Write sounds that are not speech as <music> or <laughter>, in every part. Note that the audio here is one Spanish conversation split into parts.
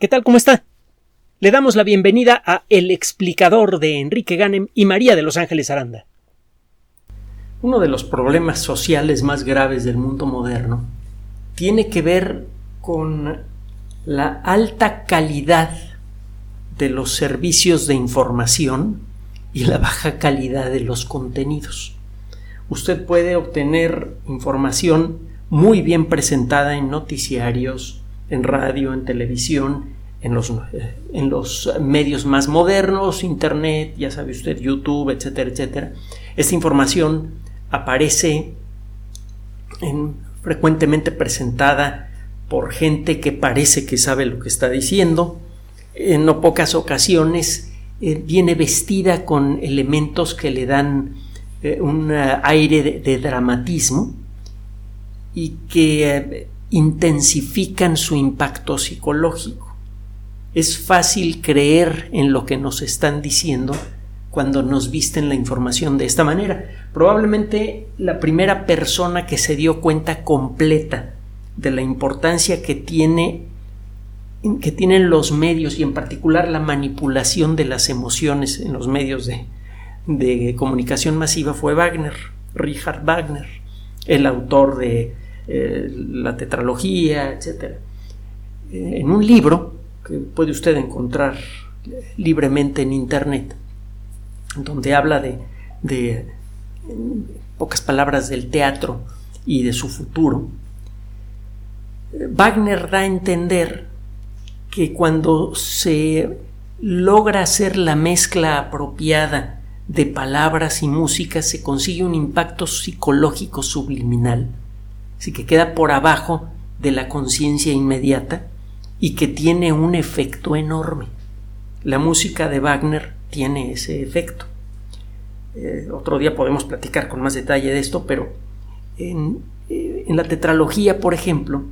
¿Qué tal? ¿Cómo está? Le damos la bienvenida a El explicador de Enrique Ganem y María de Los Ángeles Aranda. Uno de los problemas sociales más graves del mundo moderno tiene que ver con la alta calidad de los servicios de información y la baja calidad de los contenidos. Usted puede obtener información muy bien presentada en noticiarios, en radio, en televisión, en los, eh, en los medios más modernos, Internet, ya sabe usted, YouTube, etcétera, etcétera. Esta información aparece en, frecuentemente presentada por gente que parece que sabe lo que está diciendo. En no pocas ocasiones eh, viene vestida con elementos que le dan eh, un aire de, dramatismo y que intensifican su impacto psicológico. Es fácil creer en lo que nos están diciendo cuando nos visten la información de esta manera. Probablemente la primera persona que se dio cuenta completa de la importancia que tiene que tienen los medios y en particular la manipulación de las emociones en los medios de, de comunicación masiva fue Wagner, Richard Wagner, el autor de eh, la tetralogía, etc. Eh, en un libro que puede usted encontrar libremente en Internet, donde habla de, de pocas palabras del teatro y de su futuro, Wagner da a entender que cuando se logra hacer la mezcla apropiada de palabras y música se consigue un impacto psicológico subliminal así que queda por abajo de la conciencia inmediata y que tiene un efecto enorme. La música de Wagner tiene ese efecto. Eh, otro día podemos platicar con más detalle de esto, pero eh, en la tetralogía, por ejemplo,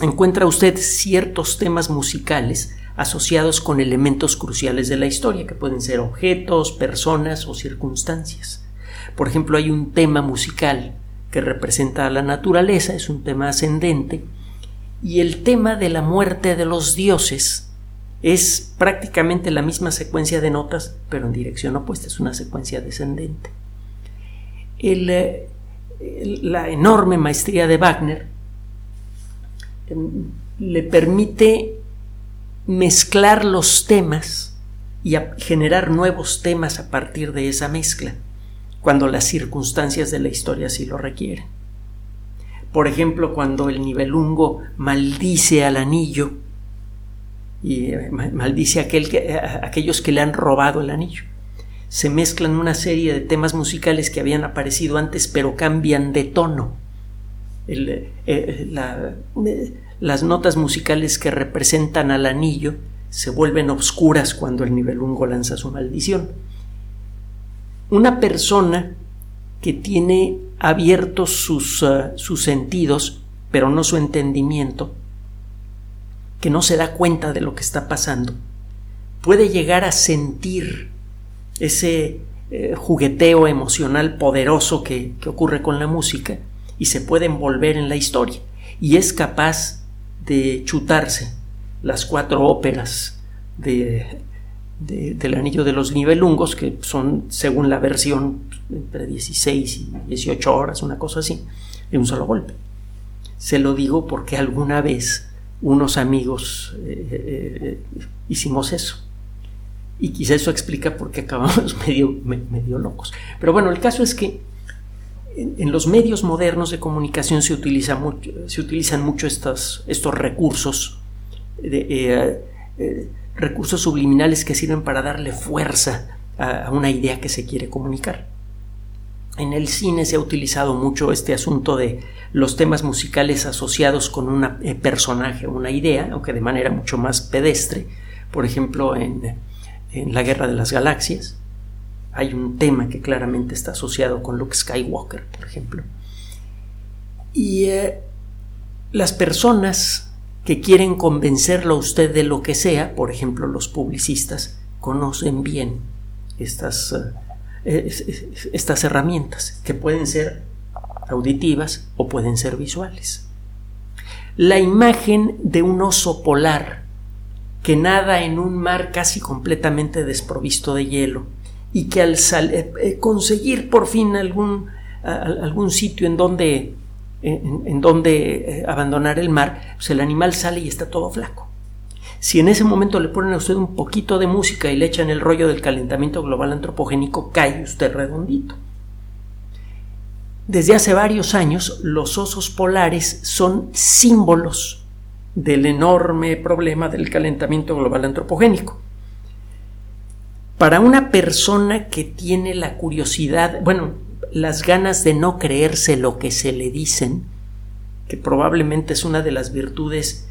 encuentra usted ciertos temas musicales asociados con elementos cruciales de la historia, que pueden ser objetos, personas o circunstancias. Por ejemplo, hay un tema musical que representa a la naturaleza, es un tema ascendente, y el tema de la muerte de los dioses es prácticamente la misma secuencia de notas, pero en dirección opuesta, es una secuencia descendente. Eh, la enorme maestría de Wagner em, le permite mezclar los temas y generar nuevos temas a partir de esa mezcla cuando las circunstancias de la historia sí lo requieren. Por ejemplo, cuando el nivelungo maldice al anillo y eh, maldice a, aquel que, a aquellos que le han robado el anillo. Se mezclan una serie de temas musicales que habían aparecido antes, pero cambian de tono. Eh, la, las notas musicales que representan al anillo se vuelven obscuras cuando el nivelungo lanza su maldición una persona que tiene abiertos sus, uh, sus sentidos, pero no su entendimiento, que no se da cuenta de lo que está pasando, puede llegar a sentir ese eh, jugueteo emocional poderoso que, que ocurre con la música y se puede envolver en la historia. Y es capaz de chutarse las cuatro óperas de del anillo de los nivelungos, que son, según la versión, entre 16 y 18 horas, una cosa así, de un solo golpe. Se lo digo porque alguna vez unos amigos eh, eh, hicimos eso. Y quizá eso explica por qué acabamos <laughs> medio, medio locos. Pero bueno, el caso es que en, los medios modernos de comunicación se, utiliza mucho, se utilizan mucho estos, recursos de, eh, recursos subliminales que sirven para darle fuerza a, una idea que se quiere comunicar. En el cine se ha utilizado mucho este asunto de los temas musicales asociados con un eh, personaje, una idea, aunque de manera mucho más pedestre. Por ejemplo, en, La Guerra de las Galaxias hay un tema que claramente está asociado con Luke Skywalker, por ejemplo. Y eh, las personas que quieren convencerlo a usted de lo que sea, por ejemplo los publicistas, conocen bien estas, eh, estas herramientas, que pueden ser auditivas o pueden ser visuales. La imagen de un oso polar que nada en un mar casi completamente desprovisto de hielo y que al eh, eh, conseguir por fin algún, algún sitio en donde, en, donde eh, abandonar el mar, pues el animal sale y está todo flaco. Si en ese momento le ponen a usted un poquito de música y le echan el rollo del calentamiento global antropogénico, cae usted redondito. Desde hace varios años, los osos polares son símbolos del enorme problema del calentamiento global antropogénico. Para una persona que tiene la curiosidad, bueno, las ganas de no creerse lo que se le dicen, que probablemente es una de las virtudes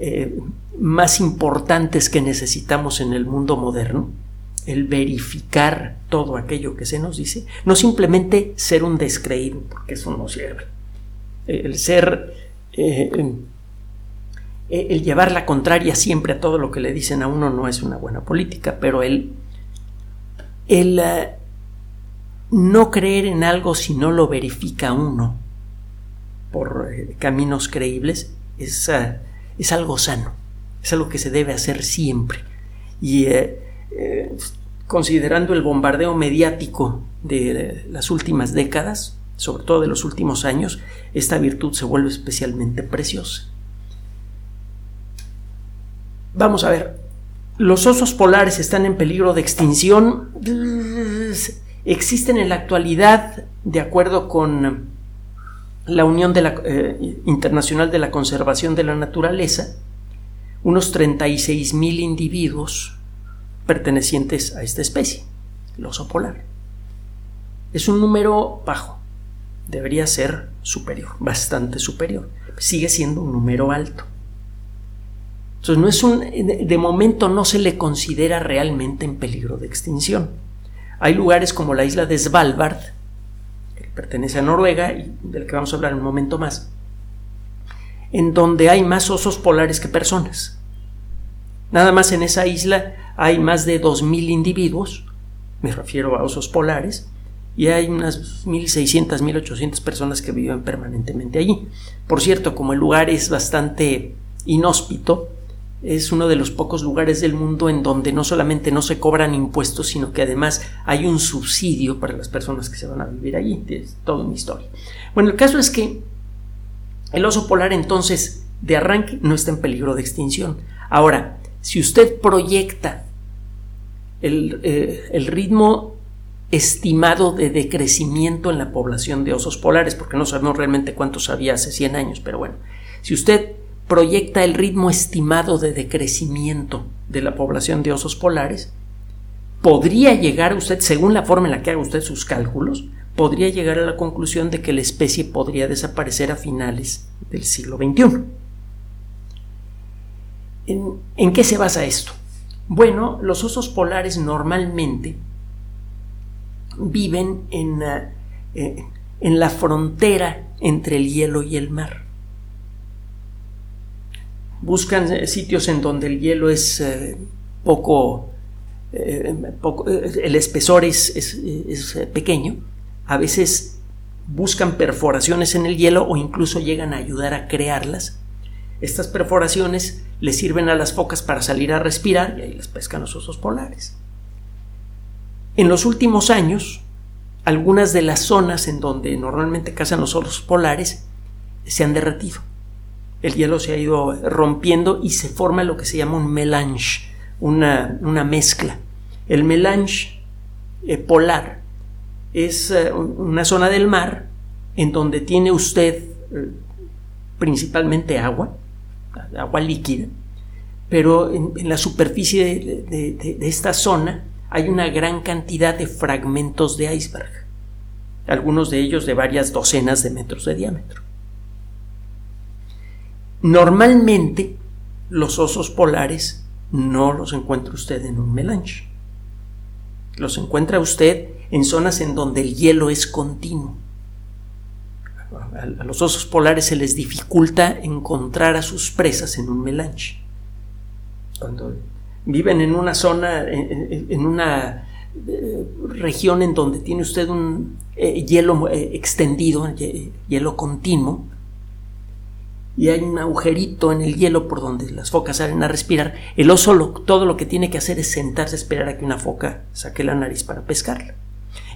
eh, más importantes que necesitamos en el mundo moderno, el verificar todo aquello que se nos dice, no simplemente ser un descreído, porque eso no sirve. El ser eh, eh, el llevar la contraria siempre a todo lo que le dicen a uno no es una buena política, pero el, el eh, no creer en algo si no lo verifica uno por eh, caminos creíbles es, es, algo sano, es algo que se debe hacer siempre. Y considerando el bombardeo mediático de las últimas décadas, sobre todo de los últimos años, esta virtud se vuelve especialmente preciosa. Vamos a ver, los osos polares están en peligro de extinción. Existen en la actualidad, de acuerdo con la Unión eh, Internacional de la Conservación de la Naturaleza, unos 36 mil individuos pertenecientes a esta especie, el oso polar. Es un número bajo, debería ser superior, bastante superior. Sigue siendo un número alto. Entonces, no es un, de momento no se le considera realmente en peligro de extinción. Hay lugares como la isla de Svalbard, que pertenece a Noruega y del que vamos a hablar un momento más, en donde hay más osos polares que personas. Nada más en esa isla hay más de 2.000 individuos, me refiero a osos polares, y hay unas 1.600, 1.800 personas que viven permanentemente allí. Por cierto, como el lugar es bastante inhóspito, es uno de los pocos lugares del mundo en donde no solamente no se cobran impuestos, sino que además hay un subsidio para las personas que se van a vivir allí. Es toda una historia. Bueno, el caso es que el oso polar entonces de arranque no está en peligro de extinción. Ahora, si usted proyecta el, eh, el ritmo estimado de decrecimiento en la población de osos polares, porque no sabemos realmente cuántos había hace 100 años, pero bueno, si usted proyecta el ritmo estimado de decrecimiento de la población de osos polares, podría llegar usted, según la forma en la que haga usted sus cálculos, podría llegar a la conclusión de que la especie podría desaparecer a finales del siglo XXI. ¿En, qué se basa esto? Bueno, los osos polares normalmente viven en, eh, en la frontera entre el hielo y el mar buscan eh, sitios en donde el hielo es eh, poco, eh, el espesor es, pequeño, a veces buscan perforaciones en el hielo o incluso llegan a ayudar a crearlas. Estas perforaciones le sirven a las focas para salir a respirar y ahí las pescan los osos polares. En los últimos años, algunas de las zonas en donde normalmente cazan los osos polares se han derretido el hielo se ha ido rompiendo y se forma lo que se llama un melange, una, mezcla. El melange eh, polar es eh, una zona del mar en donde tiene usted eh, principalmente agua, agua líquida, pero en, la superficie de, esta zona hay una gran cantidad de fragmentos de iceberg, algunos de ellos de varias docenas de metros de diámetro. Normalmente los osos polares no los encuentra usted en un melange. Los encuentra usted en zonas en donde el hielo es continuo. A los osos polares se les dificulta encontrar a sus presas en un melange. Cuando viven en una zona, en una eh, región en donde tiene usted un eh, hielo eh, extendido, hielo continuo, y hay un agujerito en el hielo por donde las focas salen a respirar, el oso todo lo que tiene que hacer es sentarse a esperar a que una foca saque la nariz para pescarla.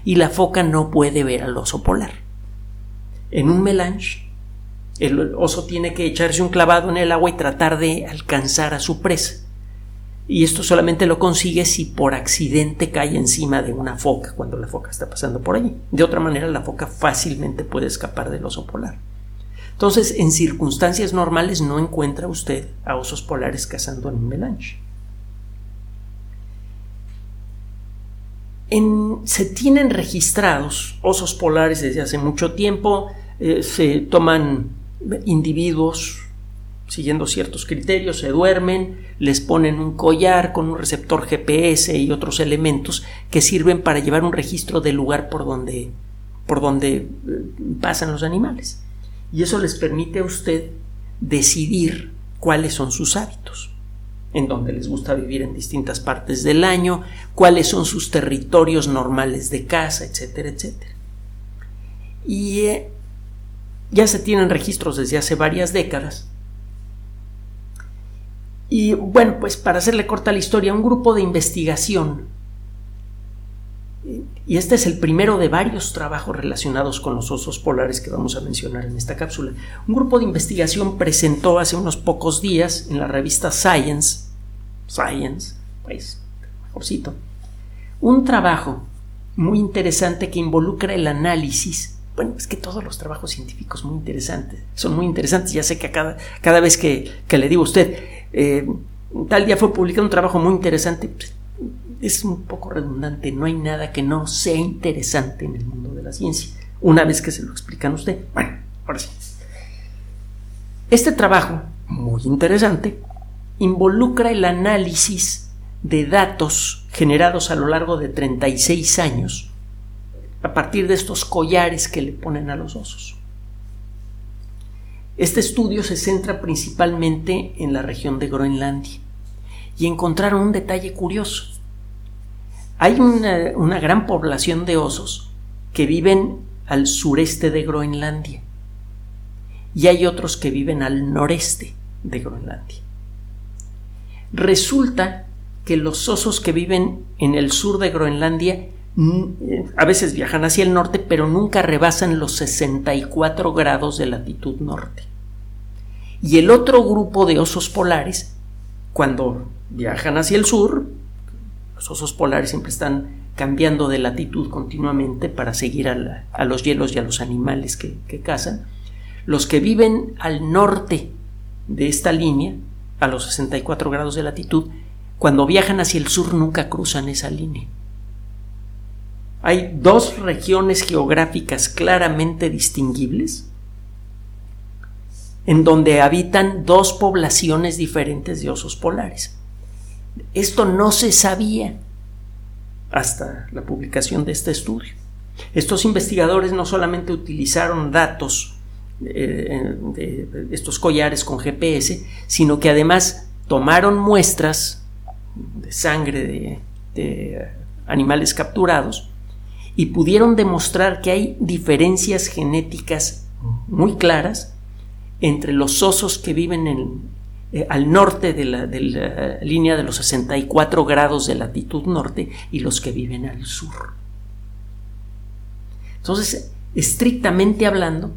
Y la foca no puede ver al oso polar. En un melange, el oso tiene que echarse un clavado en el agua y tratar de alcanzar a su presa. Y esto solamente lo consigue si por accidente cae encima de una foca cuando la foca está pasando por allí. De otra manera, la foca fácilmente puede escapar del oso polar. Entonces, en circunstancias normales no encuentra usted a osos polares cazando en un melange. se tienen registrados osos polares desde hace mucho tiempo, eh, se toman individuos siguiendo ciertos criterios, se duermen, les ponen un collar con un receptor GPS y otros elementos que sirven para llevar un registro del lugar por donde, por donde eh, pasan los animales y eso les permite a usted decidir cuáles son sus hábitos, en donde les gusta vivir en distintas partes del año, cuáles son sus territorios normales de casa, etcétera, etcétera. Y eh, ya se tienen registros desde hace varias décadas. Y bueno, pues para hacerle corta la historia, un grupo de investigación y este es el primero de varios trabajos relacionados con los osos polares que vamos a mencionar en esta cápsula. Un grupo de investigación presentó hace unos pocos días en la revista Science, Science, pues, mejorcito, un trabajo muy interesante que involucra el análisis. Bueno, es que todos los trabajos científicos muy interesantes, son muy interesantes. Ya sé que cada, cada vez que, le digo a usted, eh, tal día fue publicado un trabajo muy interesante, pues, es un poco redundante, no hay nada que no sea interesante en el mundo de la ciencia, una vez que se lo explican usted. Bueno, ahora sí. Este trabajo, muy interesante, involucra el análisis de datos generados a lo largo de 36 años a partir de estos collares que le ponen a los osos. Este estudio se centra principalmente en la región de Groenlandia y encontraron un detalle curioso. Hay una, gran población de osos que viven al sureste de Groenlandia y hay otros que viven al noreste de Groenlandia. Resulta que los osos que viven en el sur de Groenlandia a veces viajan hacia el norte, pero nunca rebasan los 64 grados de latitud norte. Y el otro grupo de osos polares, cuando viajan hacia el sur, los osos polares siempre están cambiando de latitud continuamente para seguir a, los hielos y a los animales que, que cazan. Los que viven al norte de esta línea, a los 64 grados de latitud, cuando viajan hacia el sur nunca cruzan esa línea. Hay dos regiones geográficas claramente distinguibles en donde habitan dos poblaciones diferentes de osos polares. Esto no se sabía hasta la publicación de este estudio. Estos investigadores no solamente utilizaron datos eh, de estos collares con GPS, sino que además tomaron muestras de sangre de, de animales capturados y pudieron demostrar que hay diferencias genéticas muy claras entre los osos que viven en, eh, al norte de la, línea de los 64 grados de latitud norte y los que viven al sur. Entonces, estrictamente hablando,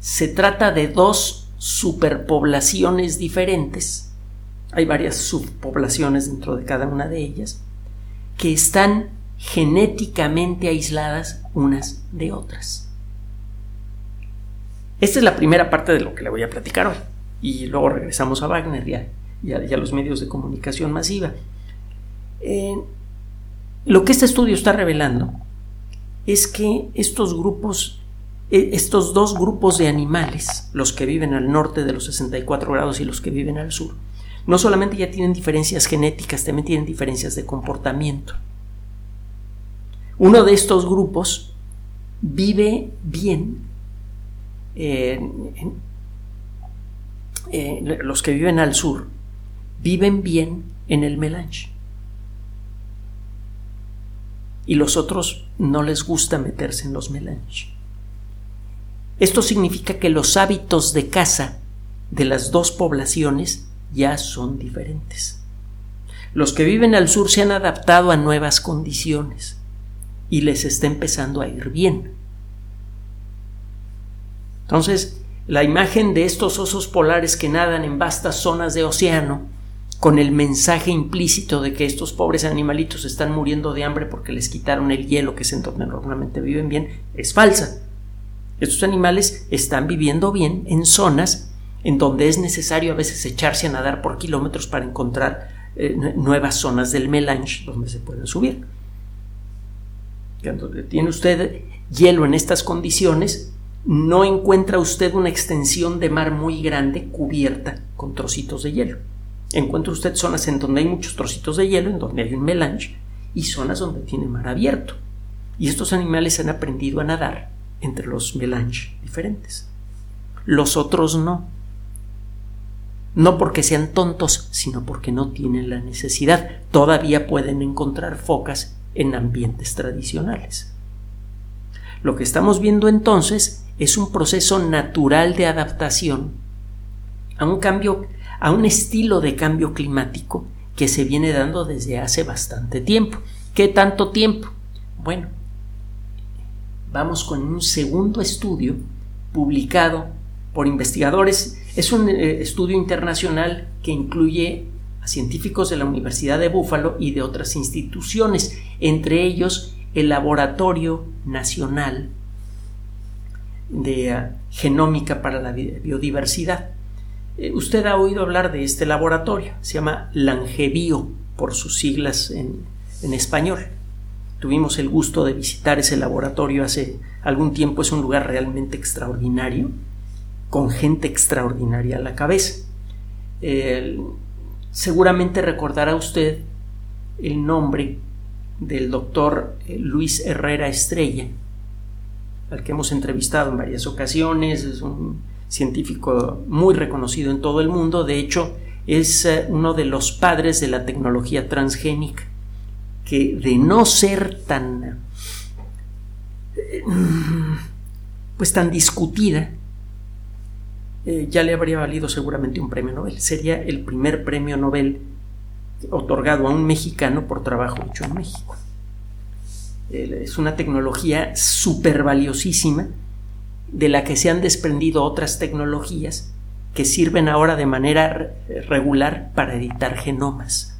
se trata de dos superpoblaciones diferentes. Hay varias subpoblaciones dentro de cada una de ellas que están genéticamente aisladas unas de otras. Esta es la primera parte de lo que le voy a platicar hoy y luego regresamos a Wagner y a, los medios de comunicación masiva. Eh, lo que este estudio está revelando es que estos grupos, e, estos dos grupos de animales, los que viven al norte de los 64 grados y los que viven al sur, no solamente ya tienen diferencias genéticas, también tienen diferencias de comportamiento. Uno de estos grupos vive bien eh, eh, los que viven al sur, viven bien en el melange. Y los otros no les gusta meterse en los melange. Esto significa que los hábitos de caza de las dos poblaciones ya son diferentes. Los que viven al sur se han adaptado a nuevas condiciones y les está empezando a ir bien. Entonces, la imagen de estos osos polares que nadan en vastas zonas de océano, con el mensaje implícito de que estos pobres animalitos están muriendo de hambre porque les quitaron el hielo, que es en donde normalmente viven bien, es falsa. Estos animales están viviendo bien en zonas en donde es necesario a veces echarse a nadar por kilómetros para encontrar eh, nuevas zonas del melange donde se pueden subir. Cuando tiene usted hielo en estas condiciones, no encuentra usted una extensión de mar muy grande cubierta con trocitos de hielo. Encuentra usted zonas en donde hay muchos trocitos de hielo, en donde hay un melange, y zonas donde tiene mar abierto. Y estos animales han aprendido a nadar entre los melange diferentes. Los otros no. No porque sean tontos, sino porque no tienen la necesidad. Todavía pueden encontrar focas en ambientes tradicionales. Lo que estamos viendo entonces es un proceso natural de adaptación a un cambio, a un estilo de cambio climático que se viene dando desde hace bastante tiempo. ¿Qué tanto tiempo? Bueno, vamos con un segundo estudio publicado por investigadores. Es un eh, estudio internacional que incluye a científicos de la Universidad de Búfalo y de otras instituciones, entre ellos el Laboratorio Nacional de eh, Genómica para la Biodiversidad. Eh, usted ha oído hablar de este laboratorio, se llama Langevio por sus siglas en, en español. Tuvimos el gusto de visitar ese laboratorio hace algún tiempo, es un lugar realmente extraordinario, con gente extraordinaria a la cabeza. Seguramente recordará usted el nombre del doctor eh, Luis Herrera Estrella, al que hemos entrevistado en varias ocasiones, es un científico muy reconocido en todo el mundo, de hecho es eh, uno de los padres de la tecnología transgénica, que de no ser tan eh, pues tan discutida, eh, ya le habría valido seguramente un premio Nobel. Sería el primer premio Nobel otorgado a un mexicano por trabajo hecho en México. Es una tecnología súper valiosísima de la que se han desprendido otras tecnologías que sirven ahora de manera regular para editar genomas.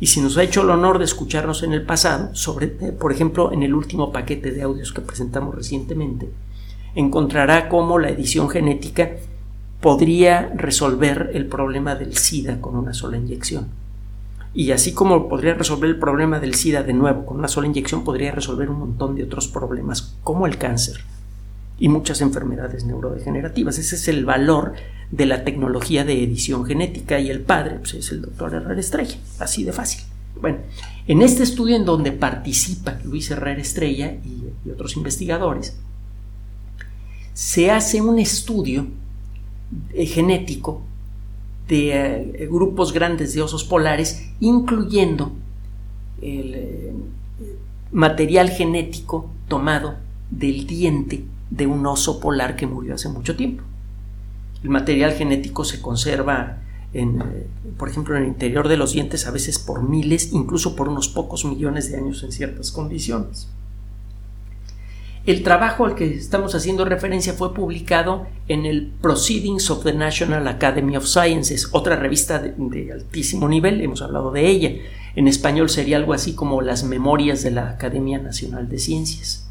Y si nos ha hecho el honor de escucharnos en el pasado, sobre, eh, por ejemplo, en el último paquete de audios que presentamos recientemente, encontrará cómo la edición genética podría resolver el problema del SIDA con una sola inyección. Y así como podría resolver el problema del SIDA de nuevo con una sola inyección, podría resolver un montón de otros problemas como el cáncer y muchas enfermedades neurodegenerativas. Ese es el valor de la tecnología de edición genética y el padre pues, es el doctor Herrera Estrella, así de fácil. Bueno, en este estudio en donde participa Luis Herrera Estrella y, otros investigadores, se hace un estudio eh, genético de eh, grupos grandes de osos polares, incluyendo el eh, material genético tomado del diente de un oso polar que murió hace mucho tiempo. El material genético se conserva, en, por ejemplo, en el interior de los dientes a veces por miles, incluso por unos pocos millones de años en ciertas condiciones. El trabajo al que estamos haciendo referencia fue publicado en el Proceedings of the National Academy of Sciences, otra revista de, altísimo nivel, hemos hablado de ella. En español sería algo así como las memorias de la Academia Nacional de Ciencias.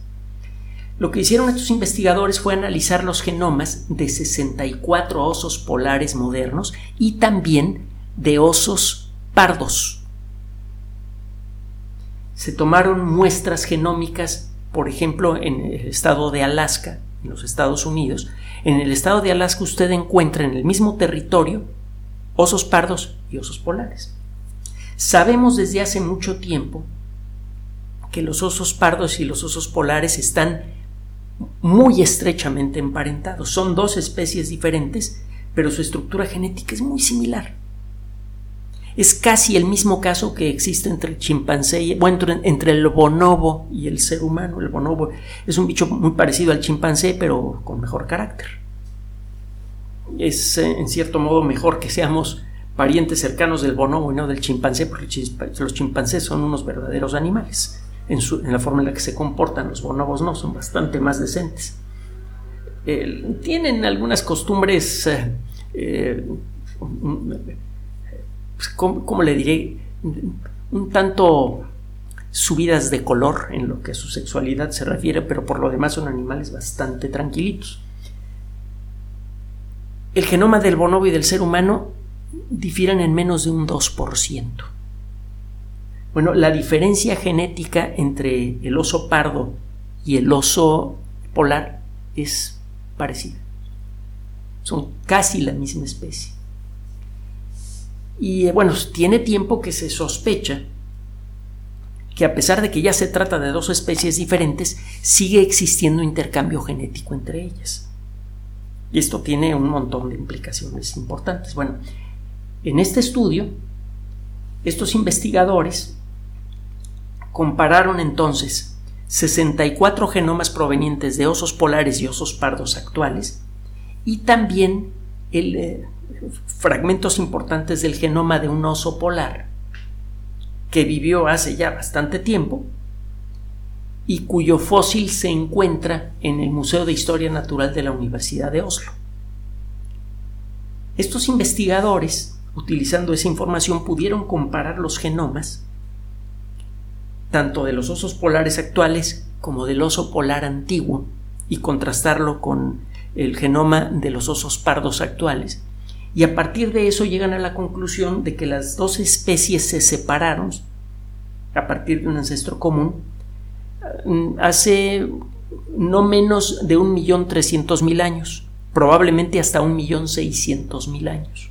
Lo que hicieron estos investigadores fue analizar los genomas de 64 osos polares modernos y también de osos pardos. Se tomaron muestras genómicas por ejemplo, en el estado de Alaska, en los Estados Unidos, en el estado de Alaska usted encuentra en el mismo territorio osos pardos y osos polares. Sabemos desde hace mucho tiempo que los osos pardos y los osos polares están muy estrechamente emparentados. Son dos especies diferentes, pero su estructura genética es muy similar. Es casi el mismo caso que existe entre el chimpancé y bueno, entre, el bonobo y el ser humano. El bonobo es un bicho muy parecido al chimpancé, pero con mejor carácter. es eh, en cierto modo mejor que seamos parientes cercanos del bonobo y no del chimpancé, porque los chimpancés son unos verdaderos animales. En, la forma en la que se comportan, los bonobos no, son bastante más decentes. tienen algunas costumbres, eh, eh, pues, ¿cómo, le diré? Un tanto subidas de color en lo que a su sexualidad se refiere, pero por lo demás son animales bastante tranquilitos. El genoma del bonobo y del ser humano difieren en menos de un 2%. Bueno, la diferencia genética entre el oso pardo y el oso polar es parecida. Son casi la misma especie. Y eh, bueno, tiene tiempo que se sospecha que a pesar de que ya se trata de dos especies diferentes, sigue existiendo intercambio genético entre ellas. Y esto tiene un montón de implicaciones importantes. Bueno, en este estudio, estos investigadores compararon entonces 64 genomas provenientes de osos polares y osos pardos actuales y también eh, fragmentos importantes del genoma de un oso polar que vivió hace ya bastante tiempo y cuyo fósil se encuentra en el Museo de Historia Natural de la Universidad de Oslo. Estos investigadores, utilizando esa información, pudieron comparar los genomas tanto de los osos polares actuales como del oso polar antiguo y contrastarlo con el genoma de los osos pardos actuales. Y a partir de eso llegan a la conclusión de que las dos especies se separaron a partir de un ancestro común mm, hace no menos de un millón trescientos mil años, probablemente hasta un millón seiscientos mil años.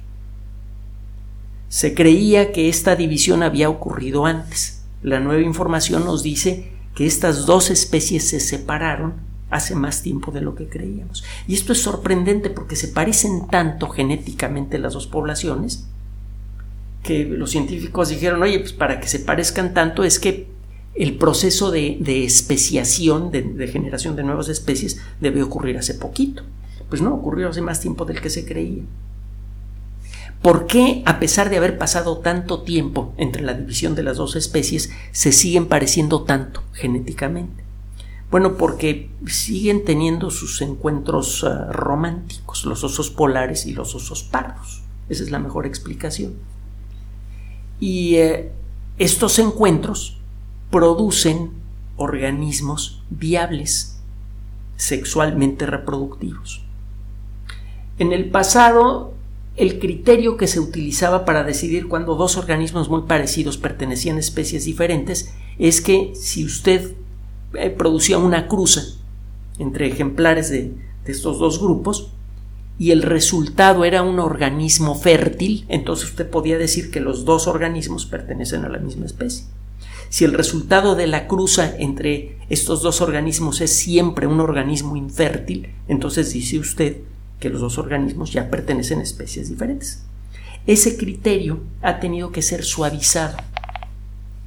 Se creía que esta división había ocurrido antes, la nueva información nos dice que estas dos especies se separaron hace más tiempo de lo que creíamos. Y esto es sorprendente porque se parecen tanto genéticamente las dos poblaciones que los científicos dijeron, oye, pues para que se parezcan tanto es que el proceso de, especiación, de, de, generación de nuevas especies, debe ocurrir hace poquito. Pues no, ocurrió hace más tiempo del que se creía. ¿Por qué, a pesar de haber pasado tanto tiempo entre la división de las dos especies, se siguen pareciendo tanto genéticamente? Bueno, porque siguen teniendo sus encuentros ah, románticos, los osos polares y los osos pardos. Esa es la mejor explicación. Y eh, estos encuentros producen organismos viables, sexualmente reproductivos. En el pasado el criterio que se utilizaba para decidir cuando dos organismos muy parecidos pertenecían a especies diferentes es que si usted eh, producía una cruza entre ejemplares de, estos dos grupos y el resultado era un organismo fértil, entonces usted podía decir que los dos organismos pertenecen a la misma especie. Si el resultado de la cruza entre estos dos organismos es siempre un organismo infértil, entonces dice usted que los dos organismos ya pertenecen a especies diferentes. Ese criterio ha tenido que ser suavizado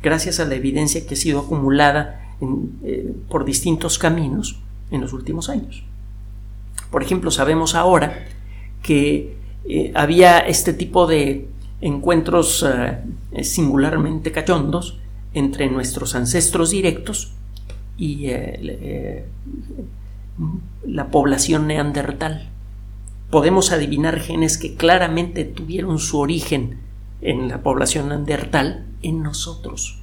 gracias a la evidencia que ha sido acumulada eh, por distintos caminos en los últimos años. Por ejemplo, sabemos ahora que eh, había este tipo de encuentros eh, singularmente cachondos entre nuestros ancestros directos y la población neandertal podemos adivinar genes que claramente tuvieron su origen en la población neandertal en nosotros.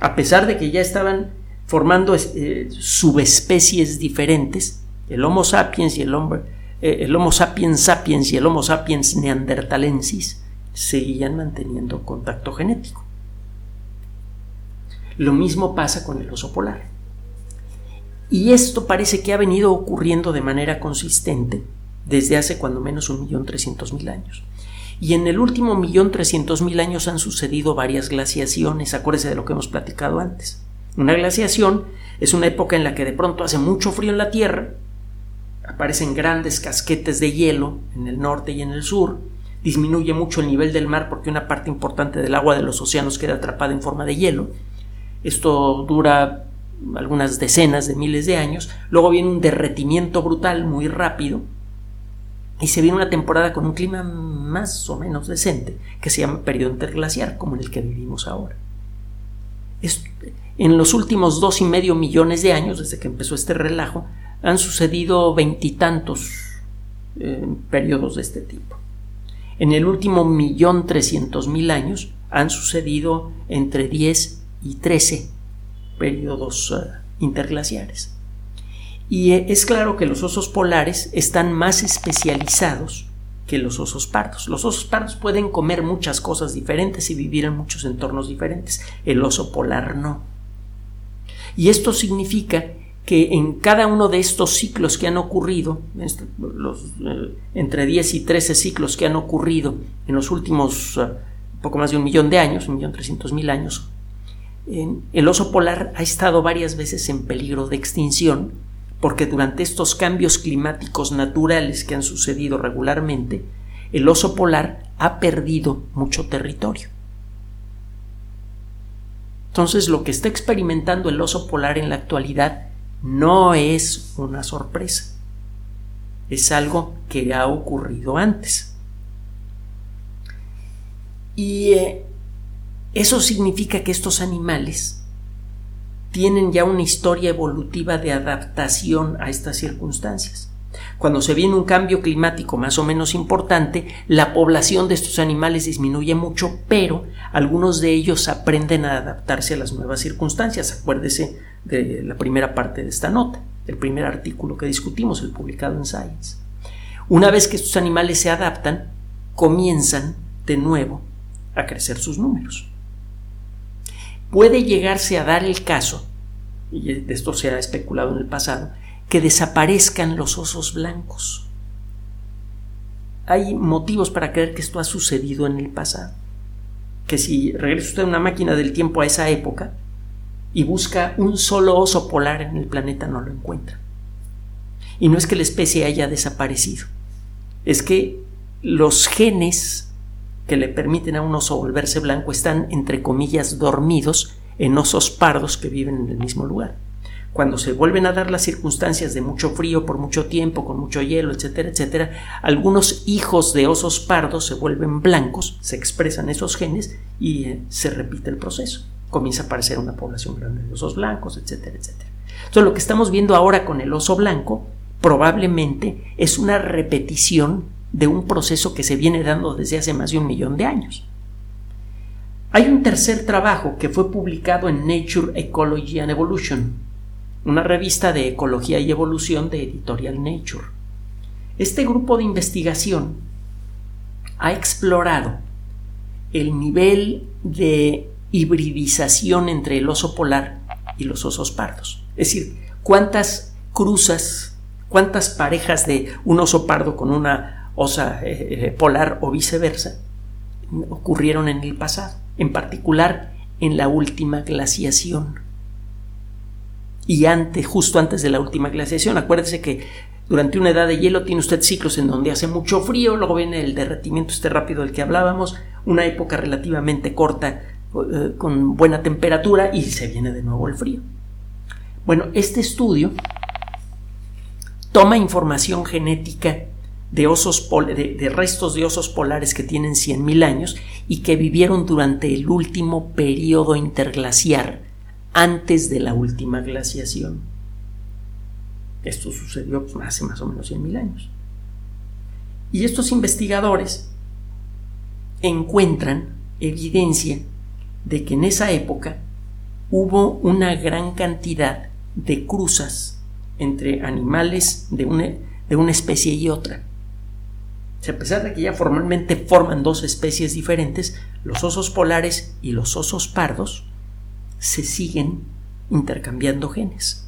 A pesar de que ya estaban formando eh, subespecies diferentes, el Homo sapiens y eh, el Homo sapiens sapiens y el Homo sapiens neandertalensis seguían manteniendo contacto genético. Lo mismo pasa con el oso polar. Y esto parece que ha venido ocurriendo de manera consistente desde hace cuando menos un millón trescientos mil años. Y en el último millón trescientos mil años han sucedido varias glaciaciones, acuérdese de lo que hemos platicado antes. Una glaciación es una época en la que de pronto hace mucho frío en la Tierra, aparecen grandes casquetes de hielo en el norte y en el sur, disminuye mucho el nivel del mar porque una parte importante del agua de los océanos queda atrapada en forma de hielo. Esto dura algunas decenas de miles de años, luego viene un derretimiento brutal muy rápido y se viene una temporada con un clima más o menos decente, que se llama periodo interglaciar, como en el que vivimos ahora. en los últimos dos y medio millones de años, desde que empezó este relajo, han sucedido veintitantos eh, periodos de este tipo. En el último millón trescientos mil años han sucedido entre 10 y 13 periodos eh, interglaciares. Y eh, es claro que los osos polares están más especializados que los osos pardos. Los osos pardos pueden comer muchas cosas diferentes y vivir en muchos entornos diferentes. El oso polar no. Y esto significa que en cada uno de estos ciclos que han ocurrido, los, eh, entre 10 y 13 ciclos que han ocurrido en los últimos uh, poco más de un millón de años, un millón trescientos mil años, el oso polar ha estado varias veces en peligro de extinción porque durante estos cambios climáticos naturales que han sucedido regularmente, el oso polar ha perdido mucho territorio. Entonces lo que está experimentando el oso polar en la actualidad no es una sorpresa, es algo que ha ocurrido antes. Y eh, eso significa que estos animales tienen ya una historia evolutiva de adaptación a estas circunstancias. Cuando se viene un cambio climático más o menos importante, la población de estos animales disminuye mucho, pero algunos de ellos aprenden a adaptarse a las nuevas circunstancias. Acuérdese de la primera parte de esta nota, el primer artículo que discutimos, el publicado en Science. Una vez que estos animales se adaptan, comienzan de nuevo a crecer sus números puede llegarse a dar el caso, y de esto se ha especulado en el pasado, que desaparezcan los osos blancos. Hay motivos para creer que esto ha sucedido en el pasado. Que si regresa usted una máquina del tiempo a esa época y busca un solo oso polar en el planeta, no lo encuentra. Y no es que la especie haya desaparecido, es que los genes que le permiten a un oso volverse blanco están, entre comillas, dormidos en osos pardos que viven en el mismo lugar. Cuando se vuelven a dar las circunstancias de mucho frío por mucho tiempo, con mucho hielo, etcétera, etcétera, algunos hijos de osos pardos se vuelven blancos, se expresan esos genes y eh, se repite el proceso. Comienza a aparecer una población grande de osos blancos, etcétera, etcétera. Entonces, lo que estamos viendo ahora con el oso blanco probablemente es una repetición de un proceso que se viene dando desde hace más de un millón de años. Hay un tercer trabajo que fue publicado en Nature Ecology and Evolution, una revista de ecología y evolución de editorial Nature. Este grupo de investigación ha explorado el nivel de hibridización entre el oso polar y los osos pardos. Es decir, cuántas cruzas, cuántas parejas de un oso pardo con una osa eh, eh, polar o viceversa, ocurrieron en el pasado, en particular en la última glaciación. Y antes, justo antes de la última glaciación, acuérdese que durante una edad de hielo tiene usted ciclos en donde hace mucho frío, luego viene el derretimiento este rápido del que hablábamos, una época relativamente corta eh, con buena temperatura y se viene de nuevo el frío. Bueno, este estudio toma información genética de, osos de, restos de osos polares que tienen 100.000 años y que vivieron durante el último periodo interglaciar, antes de la última glaciación. Esto sucedió pues, hace más o menos 100.000 años. Y estos investigadores encuentran evidencia de que en esa época hubo una gran cantidad de cruzas entre animales de una, de una especie y otra a pesar de que ya formalmente forman dos especies diferentes, los osos polares y los osos pardos se siguen intercambiando genes.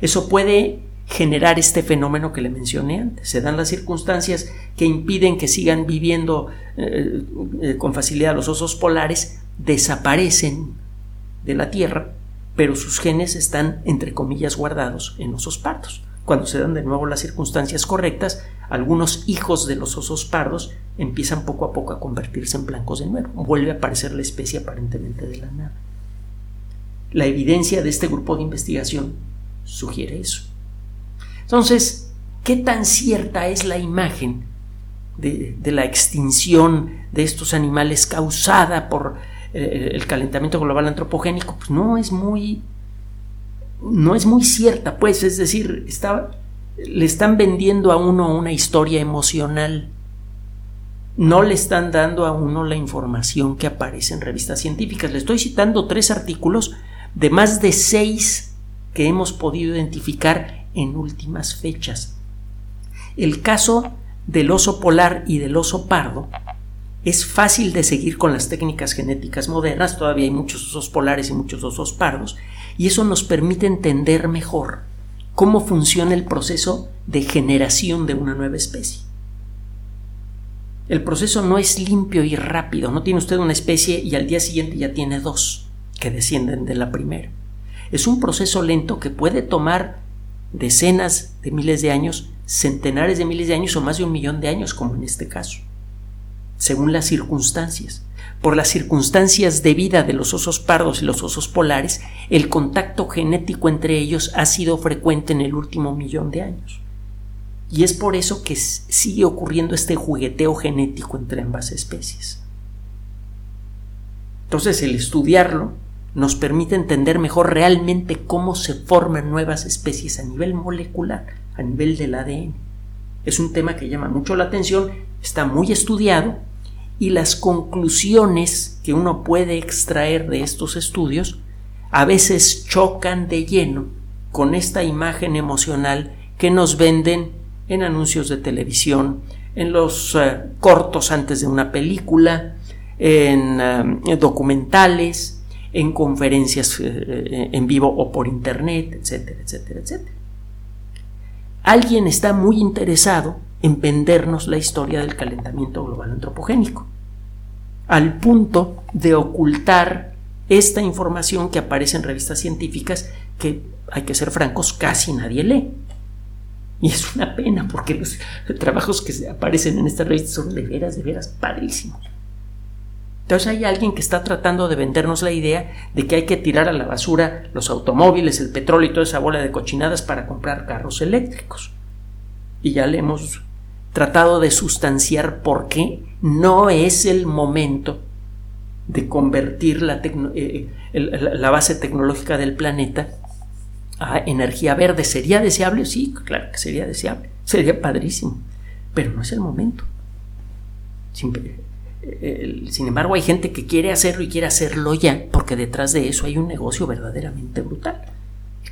Eso puede generar este fenómeno que le mencioné antes. Se dan las circunstancias que impiden que sigan viviendo eh, eh, con facilidad los osos polares, desaparecen de la Tierra, pero sus genes están, entre comillas, guardados en osos pardos. Cuando se dan de nuevo las circunstancias correctas, algunos hijos de los osos pardos empiezan poco a poco a convertirse en blancos de nuevo. Vuelve a aparecer la especie aparentemente de la nada. La evidencia de este grupo de investigación sugiere eso. Entonces, ¿Qué tan cierta es la imagen de, la extinción de estos animales causada por eh, el calentamiento global antropogénico? Pues no es muy no es muy cierta, pues, es decir, está, le están vendiendo a uno una historia emocional. No le están dando a uno la información que aparece en revistas científicas. Le estoy citando tres artículos de más de seis que hemos podido identificar en últimas fechas. El caso del oso polar y del oso pardo es fácil de seguir con las técnicas genéticas modernas, todavía hay muchos osos polares y muchos osos pardos, y eso nos permite entender mejor cómo funciona el proceso de generación de una nueva especie. El proceso no es limpio y rápido, no tiene usted una especie y al día siguiente ya tiene dos que descienden de la primera. Es un proceso lento que puede tomar decenas de miles de años, centenares de miles de años o más de un millón de años, como en este caso según las circunstancias. Por las circunstancias de vida de los osos pardos y los osos polares, el contacto genético entre ellos ha sido frecuente en el último millón de años. Y es por eso que sigue ocurriendo este jugueteo genético entre ambas especies. Entonces el estudiarlo nos permite entender mejor realmente cómo se forman nuevas especies a nivel molecular, a nivel del ADN. Es un tema que llama mucho la atención, está muy estudiado y las conclusiones que uno puede extraer de estos estudios a veces chocan de lleno con esta imagen emocional que nos venden en anuncios de televisión, en los eh, cortos antes de una película, en eh, documentales, en conferencias eh, en vivo o por internet, etcétera, etcétera, etcétera. Alguien está muy interesado en vendernos la historia del calentamiento global antropogénico, al punto de ocultar esta información que aparece en revistas científicas que, hay que ser francos, casi nadie lee. Y es una pena porque los trabajos que aparecen en estas revistas son de veras, de veras padrísimos. Entonces hay alguien que está tratando de vendernos la idea de que hay que tirar a la basura los automóviles, el petróleo y toda esa bola de cochinadas para comprar carros eléctricos. Y ya le hemos tratado de sustanciar por qué no es el momento de convertir la, eh, la, base tecnológica del planeta a energía verde. ¿Sería deseable? Sí, claro que sería deseable. Sería padrísimo. Pero no es el momento. Eh, sin embargo, hay gente que quiere hacerlo y quiere hacerlo ya, porque detrás de eso hay un negocio verdaderamente brutal.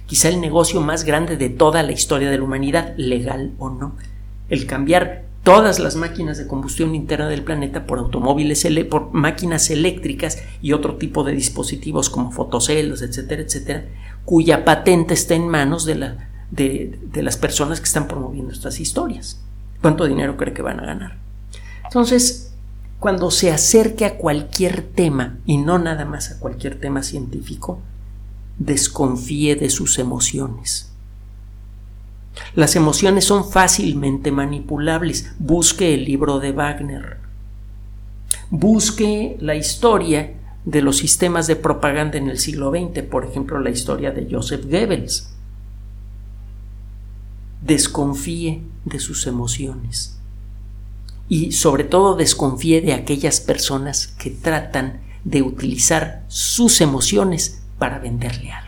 Quizá el negocio más grande de toda la historia de la humanidad, legal o no el cambiar todas las máquinas de combustión interna del planeta por automóviles, por máquinas eléctricas y otro tipo de dispositivos como fotocelos, etcétera, etcétera, cuya patente está en manos de, de las personas que están promoviendo estas historias. ¿Cuánto dinero cree que van a ganar? Entonces, cuando se acerque a cualquier tema, y no nada más a cualquier tema científico, desconfíe de sus emociones las emociones son fácilmente manipulables. Busque el libro de Wagner. Busque la historia de los sistemas de propaganda en el siglo XX, por ejemplo, la historia de Joseph Goebbels. Desconfíe de sus emociones y sobre todo desconfíe de aquellas personas que tratan de utilizar sus emociones para venderle algo.